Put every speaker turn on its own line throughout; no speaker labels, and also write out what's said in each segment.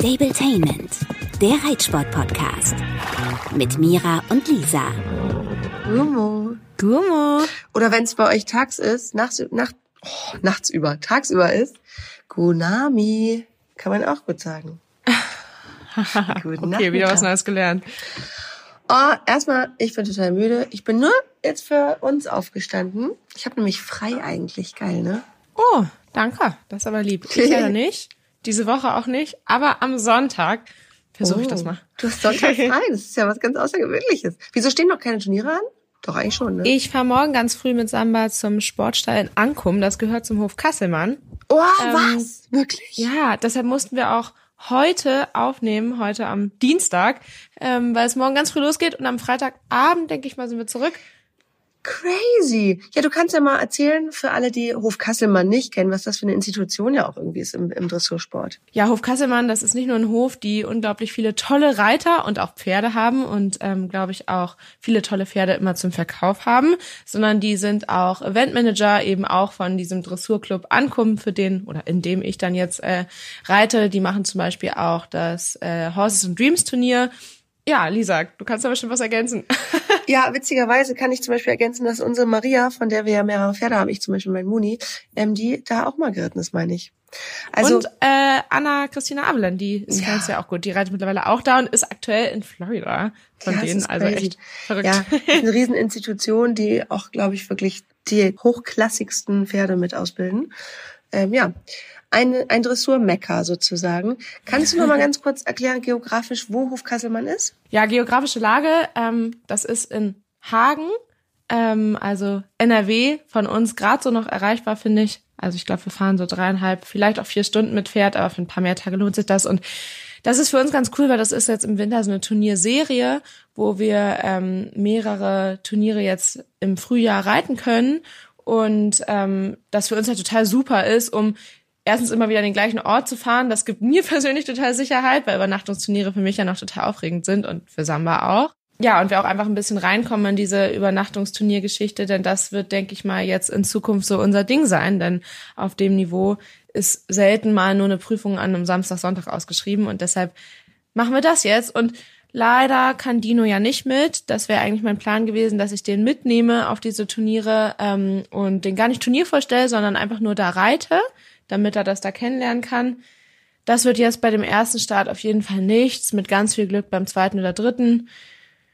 Stabletainment, der Reitsport-Podcast. Mit Mira und Lisa.
Gummo.
Gummo.
Oder wenn es bei euch tags ist, nachts, nacht, oh, nachts über, tagsüber ist, Gunami. Kann man auch gut sagen.
Guten okay, wieder was Neues gelernt.
Oh, erstmal, ich bin total müde. Ich bin nur jetzt für uns aufgestanden. Ich habe nämlich frei eigentlich. Geil, ne?
Oh, danke. Das ist aber lieb. Ich ja nicht. Diese Woche auch nicht. Aber am Sonntag versuche oh, ich das oh, mal.
Du hast Sonntag frei. Das ist ja was ganz Außergewöhnliches. Wieso stehen noch keine Turniere an? Doch eigentlich schon, ne?
Ich fahre morgen ganz früh mit Samba zum Sportstall in Ankum. Das gehört zum Hof Kasselmann.
Oh, ähm, was? Wirklich?
Ja, deshalb mussten wir auch heute aufnehmen, heute am Dienstag, ähm, weil es morgen ganz früh losgeht und am Freitagabend, denke ich mal, sind wir zurück.
Crazy. Ja, du kannst ja mal erzählen für alle, die Hof Kasselmann nicht kennen, was das für eine Institution ja auch irgendwie ist im, im Dressursport.
Ja, Hof Kasselmann, das ist nicht nur ein Hof, die unglaublich viele tolle Reiter und auch Pferde haben und, ähm, glaube ich, auch viele tolle Pferde immer zum Verkauf haben, sondern die sind auch Eventmanager eben auch von diesem Dressurclub Ankommen, für den oder in dem ich dann jetzt äh, reite. Die machen zum Beispiel auch das äh, Horses and Dreams Turnier ja, Lisa, du kannst da bestimmt was ergänzen.
ja, witzigerweise kann ich zum Beispiel ergänzen, dass unsere Maria, von der wir ja mehrere Pferde haben, ich zum Beispiel mein Muni, ähm, die da auch mal geritten ist, meine ich.
Also, und äh, Anna Christina Abelan, die ist ja. ja auch gut. Die reitet mittlerweile auch da und ist aktuell in Florida von ja, denen. Also echt verrückt.
Ja, eine Rieseninstitution, die auch, glaube ich, wirklich die hochklassigsten Pferde mit ausbilden. Ähm, ja, ein, ein Dressurmecker sozusagen. Kannst du noch mal ganz kurz erklären, geografisch, wo Hofkasselmann ist?
Ja, geografische Lage, ähm, das ist in Hagen, ähm, also NRW, von uns gerade so noch erreichbar, finde ich. Also ich glaube, wir fahren so dreieinhalb, vielleicht auch vier Stunden mit Pferd, aber für ein paar mehr Tage lohnt sich das. Und das ist für uns ganz cool, weil das ist jetzt im Winter so eine Turnierserie, wo wir ähm, mehrere Turniere jetzt im Frühjahr reiten können und ähm, das für uns halt total super ist, um erstens immer wieder an den gleichen Ort zu fahren. Das gibt mir persönlich total Sicherheit, weil Übernachtungsturniere für mich ja noch total aufregend sind und für Samba auch. Ja, und wir auch einfach ein bisschen reinkommen in diese Übernachtungsturniergeschichte, denn das wird, denke ich mal, jetzt in Zukunft so unser Ding sein, denn auf dem Niveau ist selten mal nur eine Prüfung an einem Samstag, Sonntag ausgeschrieben und deshalb machen wir das jetzt und Leider kann Dino ja nicht mit. Das wäre eigentlich mein Plan gewesen, dass ich den mitnehme auf diese Turniere ähm, und den gar nicht Turnier vorstelle, sondern einfach nur da reite damit er das da kennenlernen kann. Das wird jetzt bei dem ersten Start auf jeden Fall nichts, mit ganz viel Glück beim zweiten oder dritten.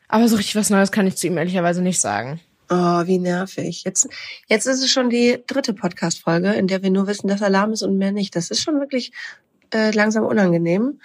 Aber so richtig was Neues kann ich zu ihm ehrlicherweise nicht sagen.
Oh, wie nervig. Jetzt, jetzt ist es schon die dritte Podcast-Folge, in der wir nur wissen, dass Alarm ist und mehr nicht. Das ist schon wirklich äh, langsam unangenehm.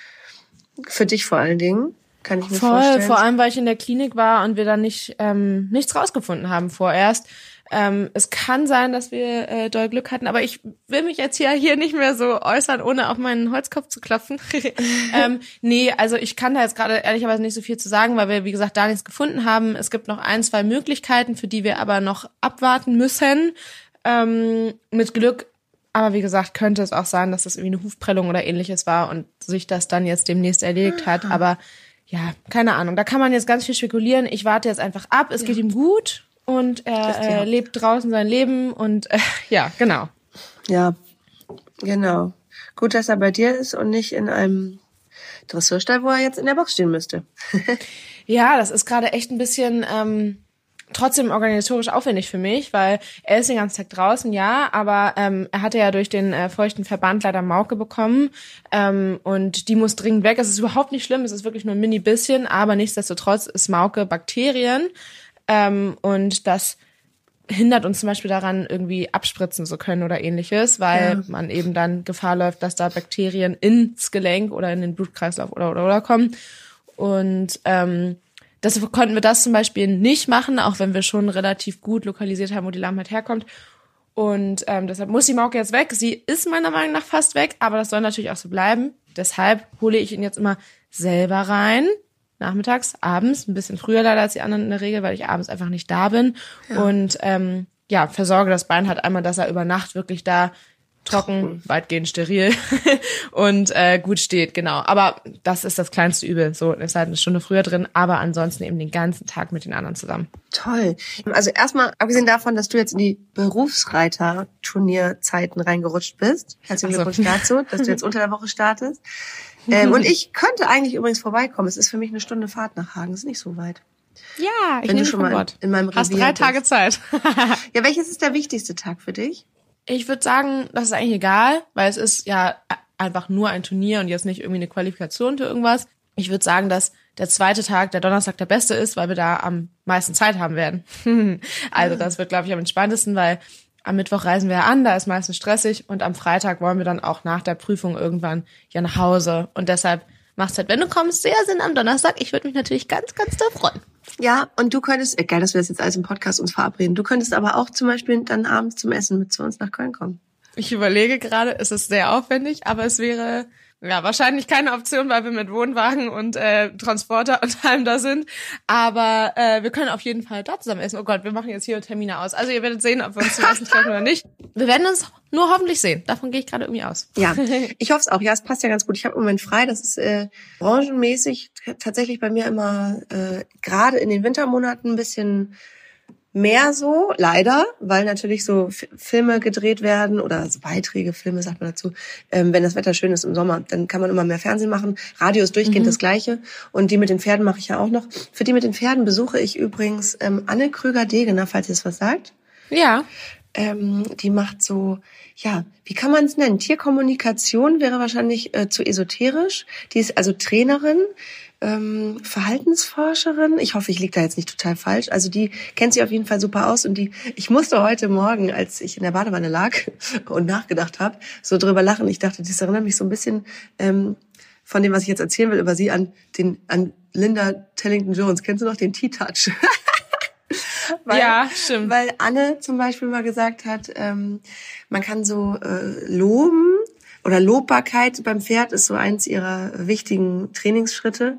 Für dich vor allen Dingen. Kann ich mir
Voll,
vorstellen.
vor allem, weil ich in der Klinik war und wir dann nicht ähm, nichts rausgefunden haben vorerst. Ähm, es kann sein, dass wir äh, doll Glück hatten, aber ich will mich jetzt hier, hier nicht mehr so äußern, ohne auf meinen Holzkopf zu klopfen. ähm, nee, also ich kann da jetzt gerade ehrlicherweise nicht so viel zu sagen, weil wir, wie gesagt, da nichts gefunden haben. Es gibt noch ein, zwei Möglichkeiten, für die wir aber noch abwarten müssen. Ähm, mit Glück aber wie gesagt, könnte es auch sein, dass das irgendwie eine Hufprellung oder ähnliches war und sich das dann jetzt demnächst erledigt hat. Aber ja, keine Ahnung. Da kann man jetzt ganz viel spekulieren. Ich warte jetzt einfach ab. Es ja. geht ihm gut und er äh, lebt draußen sein Leben und äh, ja, genau.
Ja, genau. Gut, dass er bei dir ist und nicht in einem Dressurstall, wo er jetzt in der Box stehen müsste.
ja, das ist gerade echt ein bisschen ähm, trotzdem organisatorisch aufwendig für mich, weil er ist den ganzen Tag draußen, ja, aber ähm, er hatte ja durch den äh, feuchten Verband leider Mauke bekommen ähm, und die muss dringend weg. Es ist überhaupt nicht schlimm, es ist wirklich nur ein mini bisschen, aber nichtsdestotrotz ist Mauke Bakterien ähm, und das hindert uns zum Beispiel daran, irgendwie abspritzen zu können oder ähnliches, weil ja. man eben dann Gefahr läuft, dass da Bakterien ins Gelenk oder in den Blutkreislauf oder oder oder kommen. Und ähm, deshalb konnten wir das zum Beispiel nicht machen, auch wenn wir schon relativ gut lokalisiert haben, wo die Lahmheit herkommt. Und ähm, deshalb muss die Mauke jetzt weg. Sie ist meiner Meinung nach fast weg, aber das soll natürlich auch so bleiben. Deshalb hole ich ihn jetzt immer selber rein, nachmittags, abends, ein bisschen früher leider als die anderen in der Regel, weil ich abends einfach nicht da bin. Ja. Und ähm, ja, versorge das Bein halt einmal, dass er über Nacht wirklich da trocken, weitgehend steril und äh, gut steht, genau. Aber das ist das kleinste Übel. So ist halt eine Stunde früher drin, aber ansonsten eben den ganzen Tag mit den anderen zusammen.
Toll. Also erstmal, abgesehen davon, dass du jetzt in die Berufsreiter-Turnierzeiten reingerutscht bist, herzlichen Glückwunsch so. dazu, dass du jetzt unter der Woche startest. Ähm, und ich könnte eigentlich übrigens vorbeikommen. Es ist für mich eine Stunde Fahrt nach Hagen. Es ist nicht so weit.
Ja, ich
Wenn du
nehme
schon
schon
mal
Wort.
in meinem
Hast
Revier
drei
bist.
Tage Zeit.
Ja, welches ist der wichtigste Tag für dich?
Ich würde sagen, das ist eigentlich egal, weil es ist ja einfach nur ein Turnier und jetzt nicht irgendwie eine Qualifikation für irgendwas. Ich würde sagen, dass der zweite Tag, der Donnerstag, der beste ist, weil wir da am meisten Zeit haben werden. also das wird, glaube ich, am entspanntesten, weil am Mittwoch reisen wir ja an, da ist meistens stressig und am Freitag wollen wir dann auch nach der Prüfung irgendwann ja nach Hause. Und deshalb macht es halt, wenn du kommst, sehr Sinn am Donnerstag. Ich würde mich natürlich ganz, ganz doll freuen.
Ja, und du könntest, äh, geil, dass wir das jetzt alles im Podcast uns verabreden. Du könntest aber auch zum Beispiel dann abends zum Essen mit zu uns nach Köln kommen.
Ich überlege gerade, es ist sehr aufwendig, aber es wäre ja wahrscheinlich keine Option, weil wir mit Wohnwagen und äh, Transporter und allem da sind. Aber äh, wir können auf jeden Fall dort zusammen essen. Oh Gott, wir machen jetzt hier Termine aus. Also ihr werdet sehen, ob wir uns zum Essen treffen oder nicht. Wir werden uns nur hoffentlich sehen. Davon gehe ich gerade irgendwie aus.
Ja, ich hoffe es auch. Ja, es passt ja ganz gut. Ich habe im Moment frei. Das ist äh, branchenmäßig tatsächlich bei mir immer äh, gerade in den Wintermonaten ein bisschen mehr so, leider, weil natürlich so F Filme gedreht werden oder so Beiträge, Filme sagt man dazu. Ähm, wenn das Wetter schön ist im Sommer, dann kann man immer mehr Fernsehen machen. Radio ist durchgehend das Gleiche. Und die mit den Pferden mache ich ja auch noch. Für die mit den Pferden besuche ich übrigens ähm, Anne Krüger-Degener, falls ihr es was sagt.
Ja.
Ähm, die macht so, ja, wie kann man es nennen? Tierkommunikation wäre wahrscheinlich äh, zu esoterisch. Die ist also Trainerin, ähm, Verhaltensforscherin. Ich hoffe, ich liege da jetzt nicht total falsch. Also die kennt sich auf jeden Fall super aus und die, ich musste heute Morgen, als ich in der Badewanne lag und nachgedacht habe, so drüber lachen. Ich dachte, das erinnert mich so ein bisschen ähm, von dem, was ich jetzt erzählen will über sie an den an Linda Tellington Jones. Kennst du noch den T-Touch? Weil,
Ja, stimmt.
Weil Anne zum Beispiel mal gesagt hat, ähm, man kann so äh, loben oder Lobbarkeit beim Pferd ist so eins ihrer wichtigen Trainingsschritte.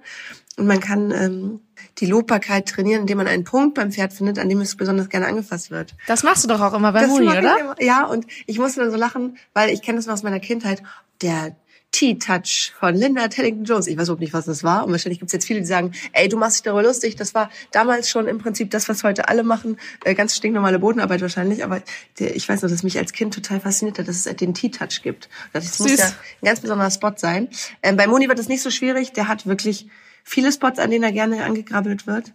Und man kann ähm, die Lobbarkeit trainieren, indem man einen Punkt beim Pferd findet, an dem es besonders gerne angefasst wird.
Das machst du doch auch immer bei
Das
Moni, oder?
immer. Ja, und ich musste dann so lachen, weil ich kenne das noch aus meiner Kindheit. Der T-Touch von Linda Tellington Jones. Ich weiß überhaupt nicht, was das war. Und wahrscheinlich gibt es jetzt viele, die sagen, ey, du machst dich darüber lustig. Das war damals schon im Prinzip das, was heute alle machen. Äh, ganz stinknormale Bodenarbeit wahrscheinlich. Aber ich weiß noch, dass mich als Kind total fasziniert hat, dass es den T-Touch gibt. Das muss
Süß.
ja ein ganz besonderer Spot sein. Ähm, bei Moni wird es nicht so schwierig. Der hat wirklich viele Spots, an denen er gerne angegrabbelt wird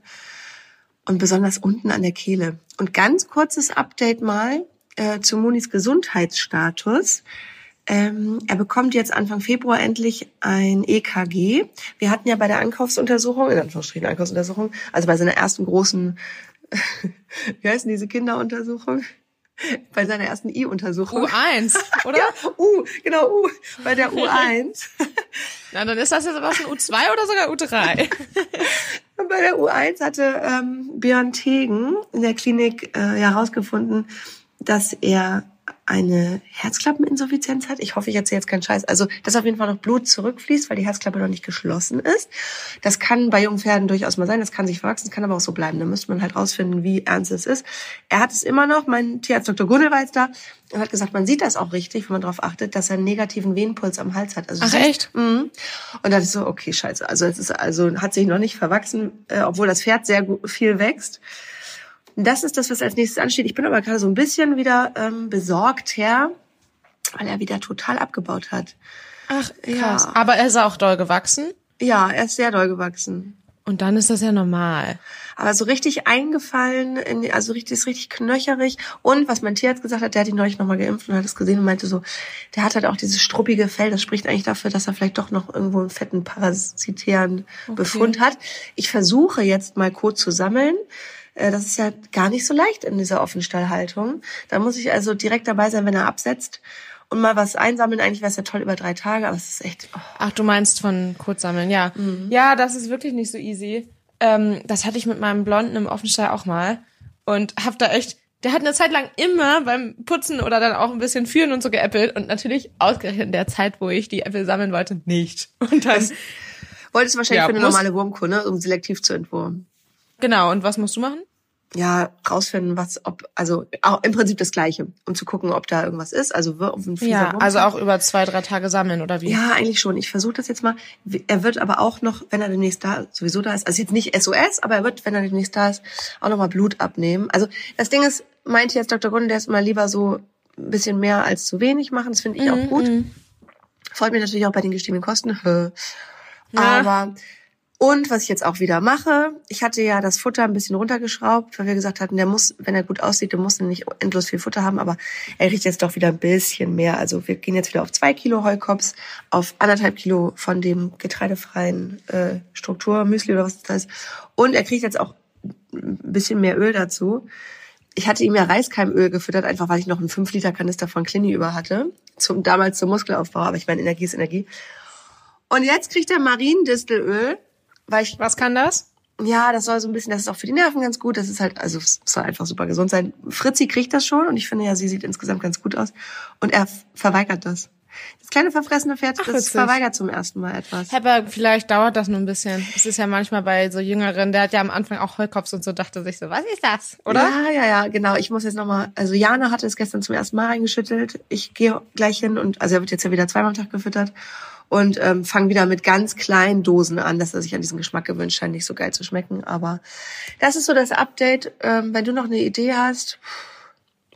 und besonders unten an der Kehle. Und ganz kurzes Update mal äh, zu Monis Gesundheitsstatus. Ähm, er bekommt jetzt Anfang Februar endlich ein EKG. Wir hatten ja bei der Ankaufsuntersuchung, in Anführungsstrichen Ankaufsuntersuchung, also bei seiner ersten großen, wie heißen diese Kinderuntersuchung? Bei seiner ersten I-Untersuchung.
U1, oder?
Ja, U, genau, U, bei der U1.
Na, dann ist das jetzt aber schon U2 oder sogar U3.
Und Bei der U1 hatte ähm, Björn Tegen in der Klinik äh, herausgefunden, dass er eine Herzklappeninsuffizienz hat. Ich hoffe, ich erzähle jetzt keinen Scheiß. Also, dass auf jeden Fall noch Blut zurückfließt, weil die Herzklappe noch nicht geschlossen ist. Das kann bei jungen Pferden durchaus mal sein. Das kann sich verwachsen, das kann aber auch so bleiben. Da müsste man halt rausfinden, wie ernst es ist. Er hat es immer noch. Mein Tierarzt Dr. Gunnel war jetzt da und hat gesagt, man sieht das auch richtig, wenn man darauf achtet, dass er einen negativen Venenpuls am Hals hat. Also
Ach, echt?
Mhm. Und da dachte ich so, okay, scheiße. Also es ist also hat sich noch nicht verwachsen, äh, obwohl das Pferd sehr viel wächst. Das ist das, was als nächstes ansteht. Ich bin aber gerade so ein bisschen wieder ähm, besorgt her, weil er wieder total abgebaut hat.
Ach,
Ja.
Aber er ist auch doll gewachsen.
Ja, er ist sehr doll gewachsen.
Und dann ist das ja normal.
Aber so richtig eingefallen, in, also richtig, ist richtig knöcherig. Und was mein Tierarzt gesagt hat, der hat ihn neulich nochmal geimpft und hat es gesehen und meinte so, der hat halt auch dieses struppige Fell. Das spricht eigentlich dafür, dass er vielleicht doch noch irgendwo einen fetten parasitären Befund hat. Ich versuche jetzt mal Kot zu sammeln. Äh, Das ist ja gar nicht so leicht in dieser Offenstallhaltung. Da muss ich also direkt dabei sein, wenn er absetzt. Und mal was einsammeln, eigentlich wäre es ja toll über drei Tage, aber es ist echt, oh.
Ach, du meinst von Kurzsammeln, ja. Ja, das ist wirklich nicht so easy. Ähm, das hatte ich mit meinem Blonden im Offenstall auch mal. Und hab da echt, der hat eine Zeit lang immer beim Putzen oder dann auch ein bisschen führen und so geäppelt. Und natürlich ausgerechnet in der Zeit, wo ich die Äpfel sammeln wollte, nicht. Und dann,
Wolltest du wahrscheinlich
Ja,
für eine normale Wurmkur, ne? um selektiv zu entwurmen.
Genau, und was musst du machen?
ja, rausfinden, was, ob, also auch im Prinzip das Gleiche, um zu gucken, ob da irgendwas ist. Also wir- auf ein
Ja,
Wurm-
also auch über zwei, drei Tage sammeln, oder wie?
Ja, eigentlich schon. Ich versuche das jetzt mal. Er wird aber auch noch, wenn er demnächst da sowieso da ist, also jetzt nicht SOS, aber er wird, wenn er demnächst da ist, auch noch mal Blut abnehmen. Also das Ding ist, meinte jetzt Dr. Gunn, der ist immer lieber so ein bisschen mehr als zu wenig machen. Das finde ich auch gut. Freut mich natürlich auch bei den gestiegenen Kosten. Aber und was ich jetzt auch wieder mache, ich hatte ja das Futter ein bisschen runtergeschraubt, weil wir gesagt hatten, der muss, wenn er gut aussieht, der muss nicht endlos viel Futter haben, aber er riecht jetzt doch wieder ein bisschen mehr. Also wir gehen jetzt wieder auf zwei Kilo Heukops, auf anderthalb Kilo von dem getreidefreien äh, Strukturmüsli oder was das heißt. Und er kriegt jetzt auch ein bisschen mehr Öl dazu. Ich hatte ihm ja Reiskeimöl gefüttert, einfach weil ich noch einen 5 Liter Kanister von Clini über hatte, zum, damals zum Muskelaufbau, aber ich meine, Energie ist Energie. Und jetzt kriegt er Mariendistelöl weil ich,
Was kann das?
ja, das soll so ein bisschen, das ist auch für die Nerven ganz gut. Das ist halt, also es soll einfach super gesund sein. Fritzi kriegt das schon und ich finde ja, sie sieht insgesamt ganz gut aus. Und er verweigert das. Das kleine verfressene Pferd,
Ach,
das verweigert zum ersten Mal etwas.
Aber vielleicht dauert das nur ein bisschen. Es ist ja manchmal bei so Jüngeren, der hat ja am Anfang auch Heulkopf und so, dachte sich so, was ist das? Oder?
Ja, ja, ja, genau. Ich muss jetzt nochmal, also Jana hatte es gestern zum ersten Mal reingeschüttelt. Ich gehe gleich hin und, also er wird jetzt ja wieder zweimal am Tag gefüttert und ähm, fange wieder mit ganz kleinen Dosen an, dass er sich an diesen Geschmack gewöhnt, scheint nicht so geil zu schmecken. Aber das ist so das Update. Ähm, wenn du noch eine Idee hast,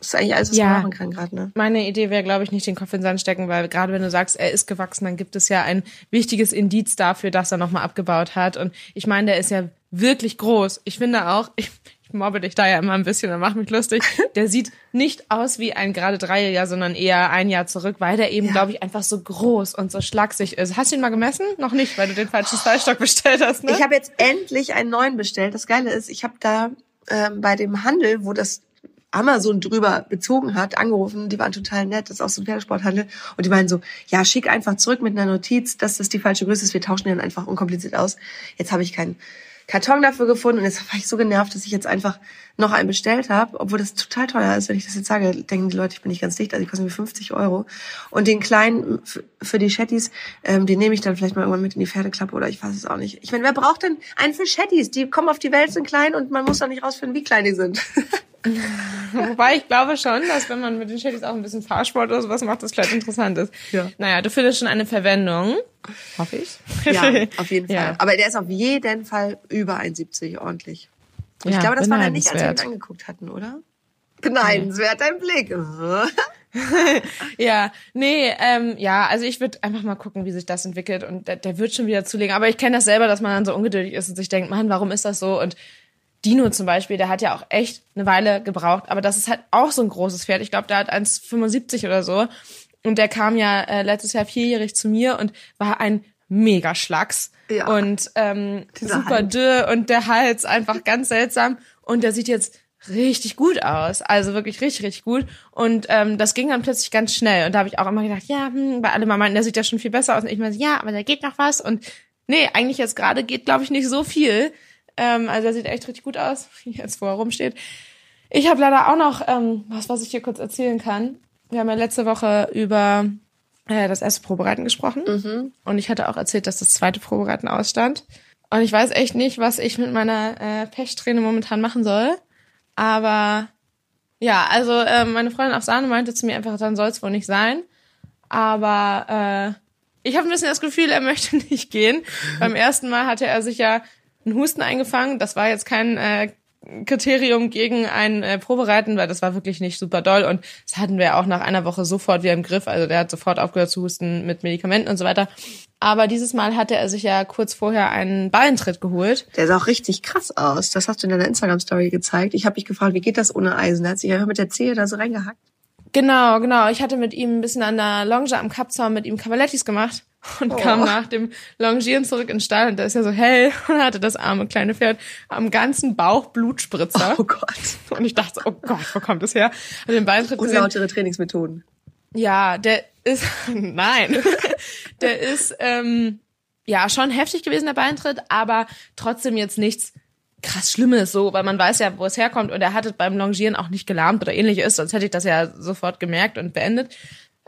ist eigentlich alles, was
Ja.
man machen kann gerade, ne?
Meine Idee wäre, glaube ich, nicht den Kopf in den Sand stecken, weil gerade wenn du sagst, er ist gewachsen, dann gibt es ja ein wichtiges Indiz dafür, dass er nochmal abgebaut hat. Und ich meine, der ist ja wirklich groß. Ich finde auch, ich, ich mobbe dich da ja immer ein bisschen und mach mich lustig. Der sieht nicht aus wie ein gerade Dreierjahr, sondern eher ein Jahr zurück, weil der eben,
Ja.
glaube ich, einfach so groß und so schlaksig ist. Hast du ihn mal gemessen? Noch nicht, weil du den falschen Stallstock bestellt hast, ne?
Ich habe jetzt endlich einen neuen bestellt. Das Geile ist, ich habe da ähm, bei dem Handel, wo das Amazon drüber bezogen hat, angerufen. Die waren total nett. Das ist auch so ein Pferdesporthandel. Und die meinen so, ja, schick einfach zurück mit einer Notiz, dass das die falsche Größe ist. Wir tauschen dann einfach unkompliziert aus. Jetzt habe ich keinen Karton dafür gefunden und jetzt war ich so genervt, dass ich jetzt einfach noch einen bestellt habe, obwohl das total teuer ist. Wenn ich das jetzt sage, denken die Leute, ich bin nicht ganz dicht. Also die kosten mir 50 Euro. Und den kleinen für die Chattis, ähm, den nehme ich dann vielleicht mal irgendwann mit in die Pferdeklappe oder ich weiß es auch nicht. Ich meine, wer braucht denn einen für Chattis? Die kommen auf die Welt, sind klein und man muss doch nicht rausfinden, wie klein die sind.
Wobei ich glaube schon, dass wenn man mit den Shadys auch ein bisschen Fahrsport oder sowas macht, das vielleicht interessant ist.
Ja.
Naja, du findest schon eine Verwendung. Hoffe ich.
Ja, auf jeden Fall.
Ja.
Aber der ist auf jeden Fall über 1,70 ordentlich. Und ich
Ja,
glaube, das war dann nicht, als wir ihn angeguckt hatten, oder? Beneidenswert, dein Blick.
Ja, nee, ähm, ja, also ich würde einfach mal gucken, wie sich das entwickelt und der, der wird schon wieder zulegen. Aber ich kenne das selber, dass man dann so ungeduldig ist und sich denkt, Mann, warum ist das so? Und Dino zum Beispiel, der hat ja auch echt eine Weile gebraucht, aber das ist halt auch so ein großes Pferd. Ich glaube, der hat 1,75 oder so. Und der kam ja äh, letztes Jahr vierjährig zu mir und war ein Megaschlacks.
Ja.
Und ähm, super
Hals.
dürr und der Hals einfach ganz seltsam. Und der sieht jetzt richtig gut aus. Also wirklich richtig, richtig gut. Und ähm, das ging dann plötzlich ganz schnell. Und da habe ich auch immer gedacht, ja, hm, weil alle mal meinten, der sieht ja schon viel besser aus. Und ich meine, ja, aber da geht noch was. Und nee, eigentlich jetzt gerade geht, glaube ich, nicht so viel. Ähm, also er sieht echt richtig gut aus, jetzt wo er rumsteht. Ich habe leider auch noch ähm, was, was ich hier kurz erzählen kann. Wir haben ja letzte Woche über äh, das erste Probereiten gesprochen. Und ich hatte auch erzählt, dass das zweite Probereiten ausstand. Und ich weiß echt nicht, was ich mit meiner äh, Pechsträhne momentan machen soll. Aber ja, also äh, meine Freundin auf Sahne meinte zu mir einfach, dann soll es wohl nicht sein. Aber äh, ich habe ein bisschen das Gefühl, er möchte nicht gehen. Beim ersten Mal hatte er sich ja einen Husten eingefangen. Das war jetzt kein äh, Kriterium gegen ein äh, Probereiten, weil das war wirklich nicht super doll. Und das hatten wir auch nach einer Woche sofort wieder im Griff. Also der hat sofort aufgehört zu husten mit Medikamenten und so weiter. Aber dieses Mal hatte er sich ja kurz vorher einen Ballentritt geholt.
Der sah auch richtig krass aus. Das hast du in deiner Instagram-Story gezeigt. Ich habe mich gefragt, wie geht das ohne Eisen? Da hat sich ja mit der Zehe da so reingehackt.
Genau, genau. Ich hatte mit ihm ein bisschen an der Longe am Kappzaun mit ihm Cavalettis gemacht und
Oh.
kam nach dem Longieren zurück in den Stall und da ist ja so hell und hatte das arme kleine Pferd am ganzen Bauch Blutspritzer.
Oh Gott.
Und ich dachte oh Gott, wo kommt das her? Und den Beintritt.
Unlautere Trainingsmethoden.
Ja, der ist, nein, der ist, ähm, ja, schon heftig gewesen, der Beintritt, aber trotzdem jetzt nichts krass Schlimmes so, weil man weiß ja, wo es herkommt und er hatte beim Longieren auch nicht gelahmt oder ähnliches, sonst hätte ich das ja sofort gemerkt und beendet.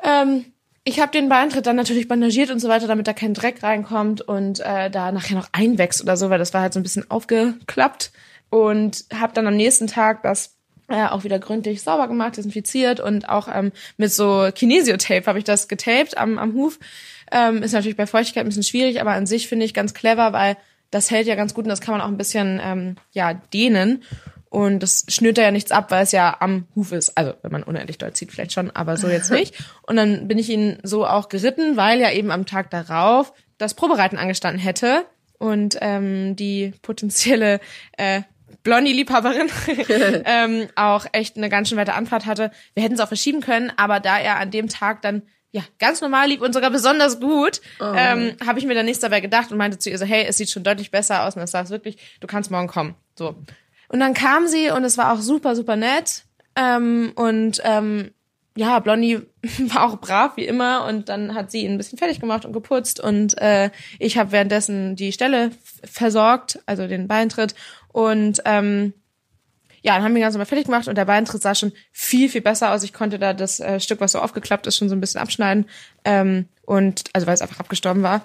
Ähm, ich habe den Beintritt dann natürlich bandagiert und so weiter, damit da kein Dreck reinkommt und äh, da nachher noch einwächst oder so, weil das war halt so ein bisschen aufgeklappt und habe dann am nächsten Tag das äh, auch wieder gründlich sauber gemacht, desinfiziert und auch ähm, mit so Kinesiotape habe ich das getaped am, am Huf. Ähm, ist natürlich bei Feuchtigkeit ein bisschen schwierig, aber an sich finde ich ganz clever, weil das hält ja ganz gut und das kann man auch ein bisschen ähm, ja dehnen. Und das schnürt da ja nichts ab, weil es ja am Huf ist. Also, wenn man unendlich doll zieht, vielleicht schon, aber so jetzt nicht. Und dann bin ich ihn so auch geritten, weil ja eben am Tag darauf das Probereiten angestanden hätte. Und ähm, die potenzielle äh, Blondie-Liebhaberin ähm, auch echt eine ganz schön weite Anfahrt hatte. Wir hätten es auch verschieben können, aber da er an dem Tag dann ja ganz normal lieb und sogar besonders gut,
Oh.
ähm, habe ich mir dann nichts dabei gedacht und meinte zu ihr so, hey, es sieht schon deutlich besser aus und das sagst wirklich, du kannst morgen kommen. So. Und dann kam sie und es war auch super, super nett. Ähm, und ähm, ja, Blondie war auch brav wie immer und dann hat sie ihn ein bisschen fertig gemacht und geputzt und äh, ich habe währenddessen die Stelle versorgt, also den Beintritt und ähm, ja, dann haben wir ihn ganz normal fertig gemacht und der Beintritt sah schon viel, viel besser aus. Ich konnte da das äh, Stück, was so aufgeklappt ist, schon so ein bisschen abschneiden. Ähm, und also weil es einfach abgestorben war.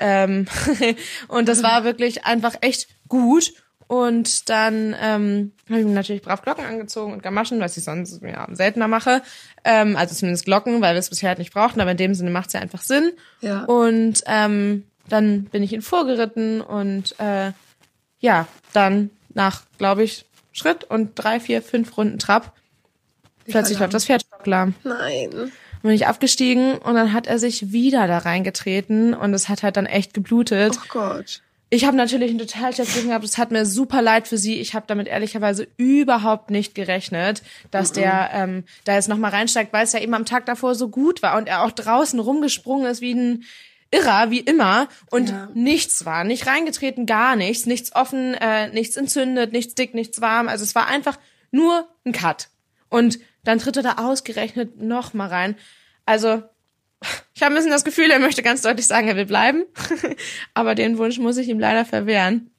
Ähm, und das war wirklich einfach echt gut. Und dann ähm, habe ich mir natürlich brav Glocken angezogen und Gamaschen, was ich sonst ja, seltener mache. Ähm, also zumindest Glocken, weil wir es bisher halt nicht brauchten, aber in dem Sinne macht es ja einfach Sinn.
Ja.
Und ähm, dann bin ich ihn vorgeritten und äh, ja, dann nach, glaube ich, Schritt und drei, vier, fünf Runden Trab. Plötzlich läuft das Pferd stocklahm.
Nein.
Bin ich aufgestiegen und dann hat er sich wieder da reingetreten und es hat halt dann echt geblutet.
Oh Gott.
Ich habe natürlich einen total schlechten gehabt. Es hat mir super leid für sie. Ich habe damit ehrlicherweise überhaupt nicht gerechnet, dass der ähm, da jetzt noch mal reinsteigt, weil es ja eben am Tag davor so gut war und er auch draußen rumgesprungen ist wie ein Irrer, wie immer. Und
Ja.
nichts war. Nicht reingetreten, gar nichts. Nichts offen, äh, nichts entzündet, nichts dick, nichts warm. Also es war einfach nur ein Cut. Und dann tritt er da ausgerechnet noch mal rein. Also ich habe ein bisschen das Gefühl, er möchte ganz deutlich sagen, er will bleiben. Aber den Wunsch muss ich ihm leider verwehren.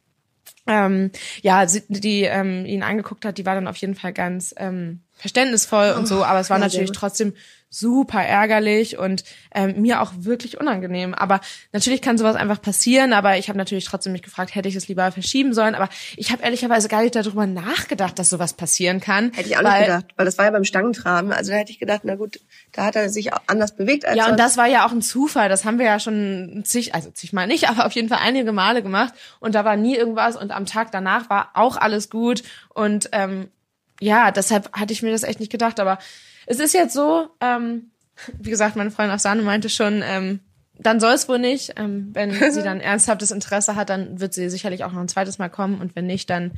Ähm, ja, die ähm, ihn angeguckt hat, die war dann auf jeden Fall ganz ähm, verständnisvoll und so, aber es war natürlich trotzdem super ärgerlich und ähm, mir auch wirklich unangenehm. Aber natürlich kann sowas einfach passieren, aber ich habe natürlich trotzdem mich gefragt, hätte ich es lieber verschieben sollen. Aber ich habe ehrlicherweise gar nicht darüber nachgedacht, dass sowas passieren kann.
Hätte ich auch
weil,
nicht gedacht, weil das war ja beim Stangentraben. Also da hätte ich gedacht, na gut, da hat er sich auch anders bewegt als
Ja, und das war ja auch ein Zufall. Das haben wir ja schon zig, also zigmal nicht, aber auf jeden Fall einige Male gemacht. Und da war nie irgendwas. Und am Tag danach war auch alles gut. Und ähm, ja, deshalb hatte ich mir das echt nicht gedacht. Aber es ist jetzt so, ähm, wie gesagt, meine Freundin aus Sahne meinte schon, ähm, dann soll es wohl nicht. Ähm, wenn sie dann ernsthaftes Interesse hat, dann wird sie sicherlich auch noch ein zweites Mal kommen. Und wenn nicht, dann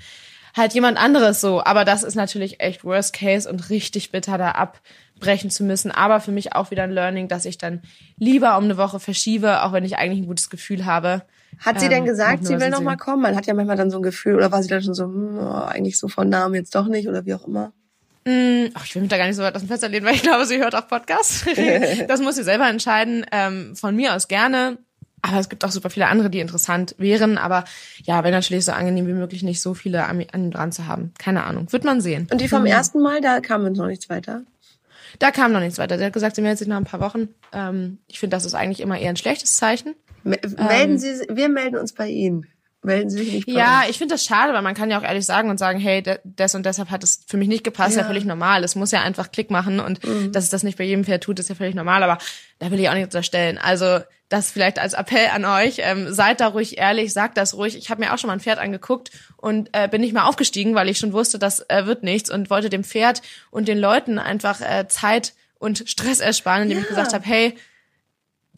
halt jemand anderes so. Aber das ist natürlich echt Worst Case und richtig bitter da abbrechen zu müssen. Aber für mich auch wieder ein Learning, dass ich dann lieber um eine Woche verschiebe, auch wenn ich eigentlich ein gutes Gefühl habe.
Hat sie denn
Ähm,
gesagt,
noch
sie will
was
noch
sie
mal
sehen.
kommen? Man hat ja manchmal dann so ein Gefühl, oder war sie dann schon so, hm, oh, eigentlich so von Namen jetzt doch nicht oder wie auch immer?
Ach, ich will mich da gar nicht so weit aus dem Fenster lehnen, weil ich glaube, sie hört auch Podcasts. das muss sie selber entscheiden. Ähm, von mir aus gerne. Aber es gibt auch super viele andere, die interessant wären. Aber ja, wäre natürlich so angenehm wie möglich, nicht so viele an an ihm dran zu haben. Keine Ahnung. Wird man sehen.
Und die vom ersten Mal, da kam uns noch nichts weiter.
Da kam noch nichts weiter. Sie hat gesagt, sie meldet sich nach ein paar Wochen. Ähm, ich finde, das ist eigentlich immer eher ein schlechtes Zeichen.
Me melden Sie, wir melden uns bei Ihnen. Melden Sie sich nicht bei
Ja,
uns.
ich finde das schade, weil man kann ja auch ehrlich sagen und sagen, hey, des und deshalb hat es für mich nicht gepasst, ja,
Ja.
völlig normal. Es muss ja einfach Klick machen und dass es das nicht bei jedem Pferd tut, ist ja völlig normal, aber da will ich auch nichts unterstellen. Also das vielleicht als Appell an euch, ähm, seid da ruhig ehrlich, sagt das ruhig. Ich habe mir auch schon mal ein Pferd angeguckt und äh, bin nicht mehr aufgestiegen, weil ich schon wusste, das äh, wird nichts und wollte dem Pferd und den Leuten einfach äh, Zeit und Stress ersparen, indem ich
Ja.
gesagt habe, hey,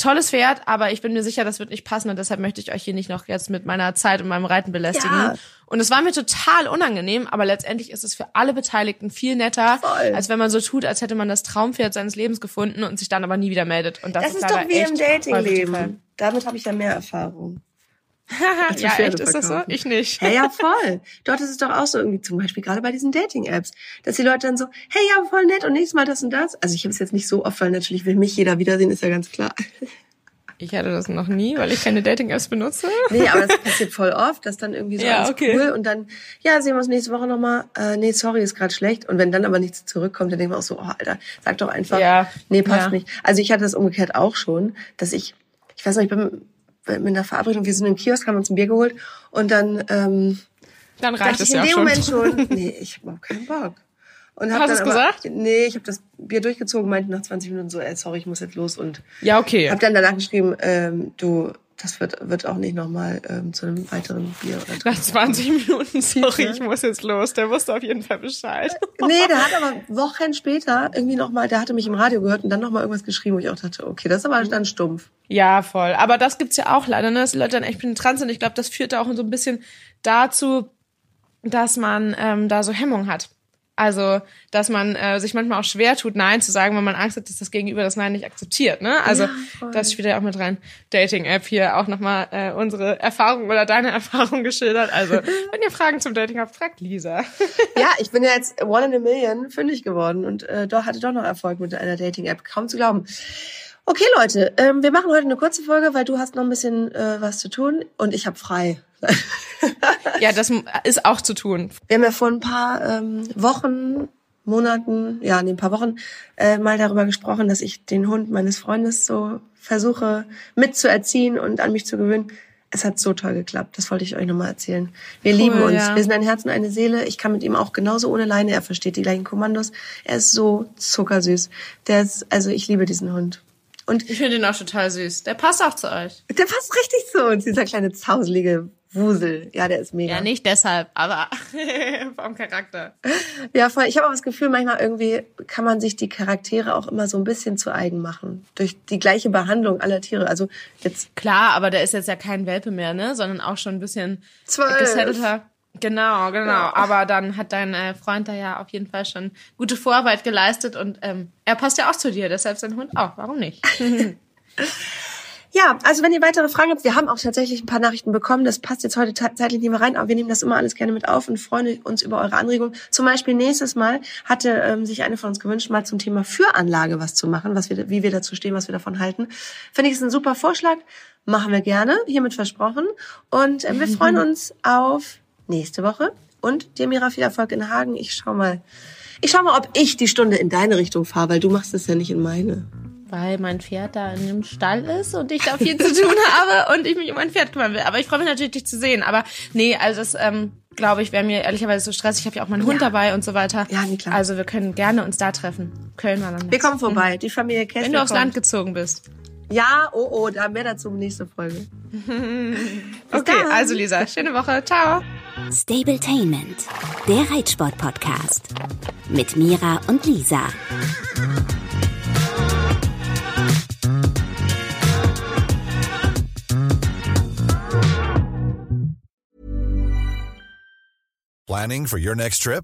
tolles Pferd, aber ich bin mir sicher, das wird nicht passen und deshalb möchte ich euch hier nicht noch jetzt mit meiner Zeit und meinem Reiten belästigen.
Ja.
Und es war mir total unangenehm, aber letztendlich ist es für alle Beteiligten viel netter,
Voll.
als wenn man so tut, als hätte man das Traumpferd seines Lebens gefunden und sich dann aber nie wieder meldet. Und das,
Das ist
leider
doch wie im. Datingleben. Damit habe ich ja mehr Erfahrung.
ja,
Pferde
echt, ist das so? Ich nicht.
Ja, ja, voll. Dort ist es doch auch so irgendwie, zum Beispiel gerade bei diesen Dating-Apps, dass die Leute dann so, hey, ja, voll nett und nächstes Mal das und das. Also ich habe es jetzt nicht so oft, weil natürlich will mich jeder wiedersehen, ist ja ganz klar.
Ich hatte das noch nie, weil ich keine Dating-Apps benutze.
Nee, aber das passiert voll oft, dass dann irgendwie so
Ja,
alles
okay.
cool und dann, ja, sehen wir uns nächste Woche nochmal. Äh, nee, sorry, ist gerade schlecht. Und wenn dann aber nichts zurückkommt, dann denkt man auch so, oh, Alter, sag doch einfach,
Ja.
nee, passt
Ja.
nicht. Also ich hatte das umgekehrt auch schon, dass ich, ich weiß noch, ich bin mit einer Verabredung, wir sind im Kiosk, haben uns ein Bier geholt und dann ähm,
Dann reicht
dachte
es
ich in
ja
dem
schon.
Moment schon, nee, ich habe keinen Bock. Und hab
Hast du's
aber,
gesagt?
Nee, ich habe das Bier durchgezogen, meinte nach 20 Minuten so, ey, sorry, ich muss jetzt los und
Ja, okay.
hab dann danach geschrieben, ähm, du, das wird, wird auch nicht nochmal ähm, zu einem weiteren Bier oder
Nach 20 Minuten, sorry, ich muss jetzt los. Der wusste auf jeden Fall Bescheid.
Nee, der hat aber Wochen später irgendwie nochmal, der hatte mich im Radio gehört und dann nochmal irgendwas geschrieben, wo ich auch dachte, okay, das ist aber dann stumpf.
Ja, voll. Aber das gibt's ja auch leider, ne? dass die Leute dann echt penetrant sind. Ich glaube, das führt auch so ein bisschen dazu, dass man ähm, da so Hemmung hat. Also, dass man äh, sich manchmal auch schwer tut, Nein zu sagen, weil man Angst hat, dass das Gegenüber das Nein nicht akzeptiert. Ne? Also,
Ja,
das spielt ja auch mit rein. Dating-App hier auch nochmal äh, unsere Erfahrung oder deine Erfahrung geschildert. Also, wenn ihr Fragen zum Dating habt, fragt Lisa.
Ja, ich bin ja jetzt one in a million fündig geworden und äh, doch hatte doch noch Erfolg mit einer Dating-App. Kaum zu glauben. Okay, Leute, ähm, wir machen heute eine kurze Folge, weil du hast noch ein bisschen äh, was zu tun und ich habe frei.
ja, das ist auch zu tun.
Wir haben ja vor ein paar ähm, Wochen, Monaten, ja, in ein paar Wochen äh, mal darüber gesprochen, dass ich den Hund meines Freundes so versuche mitzuerziehen und an mich zu gewöhnen. Es hat so toll geklappt. Das wollte ich euch nochmal erzählen. Wir
Cool,
lieben uns.
ja.
Wir sind ein Herz und eine Seele. Ich kann mit ihm auch genauso ohne Leine. Er versteht die gleichen Kommandos. Er ist so zuckersüß. Der ist, also ich liebe diesen Hund. Und
Ich finde ihn auch total süß. Der passt auch zu euch.
der passt richtig zu uns, dieser kleine zauselige Wusel. Ja, der ist mega.
Ja, nicht deshalb, aber vom Charakter.
Ja, voll. Ich habe auch das Gefühl, manchmal irgendwie kann man sich die Charaktere auch immer so ein bisschen zu eigen machen. Durch die gleiche Behandlung aller Tiere. Also jetzt
Klar, aber der ist jetzt ja kein Welpe mehr, ne? Sondern auch schon ein bisschen
Zwölf.
gesettelter. Genau, genau. Aber dann hat dein äh, Freund da ja auf jeden Fall schon gute Vorarbeit geleistet und ähm, er passt ja auch zu dir, deshalb sein Hund auch. Warum nicht?
Ja, also wenn ihr weitere Fragen habt, wir haben auch tatsächlich ein paar Nachrichten bekommen. Das passt jetzt heute zeitlich nicht mehr rein, aber wir nehmen das immer alles gerne mit auf und freuen uns über eure Anregungen. Zum Beispiel nächstes Mal hatte ähm, sich eine von uns gewünscht, mal zum Thema Führanlage was zu machen, was wir, wie wir dazu stehen, was wir davon halten. Finde ich, ist ein super Vorschlag. Machen wir gerne, hiermit versprochen. Und äh, wir freuen uns auf nächste Woche. Und dir, Mira, viel Erfolg in Hagen. Ich schau mal, ich schau mal, ob ich die Stunde in deine Richtung fahre, weil du machst es ja nicht in meine.
Weil mein Pferd da in dem Stall ist und ich da viel zu tun habe und ich mich um mein Pferd kümmern will. Aber ich freue mich natürlich, dich zu sehen. Aber nee, also das, ähm, glaube ich, wäre mir ehrlicherweise so stressig. Ich habe ja auch meinen Hund
Ja.
dabei und so weiter.
Ja, nee, klar.
Also wir können gerne uns da treffen. Köln war dann.
Wir kommen vorbei. Die Familie Kessler
Wenn du aufs
kommt.
Land gezogen bist.
Ja, oh oh, da mehr dazu nächste Folge.
Okay,
dann.
also Lisa, schöne Woche. Ciao.
Stabletainment, der Reitsport-Podcast. Mit Mira und Lisa.
Planning for your next trip?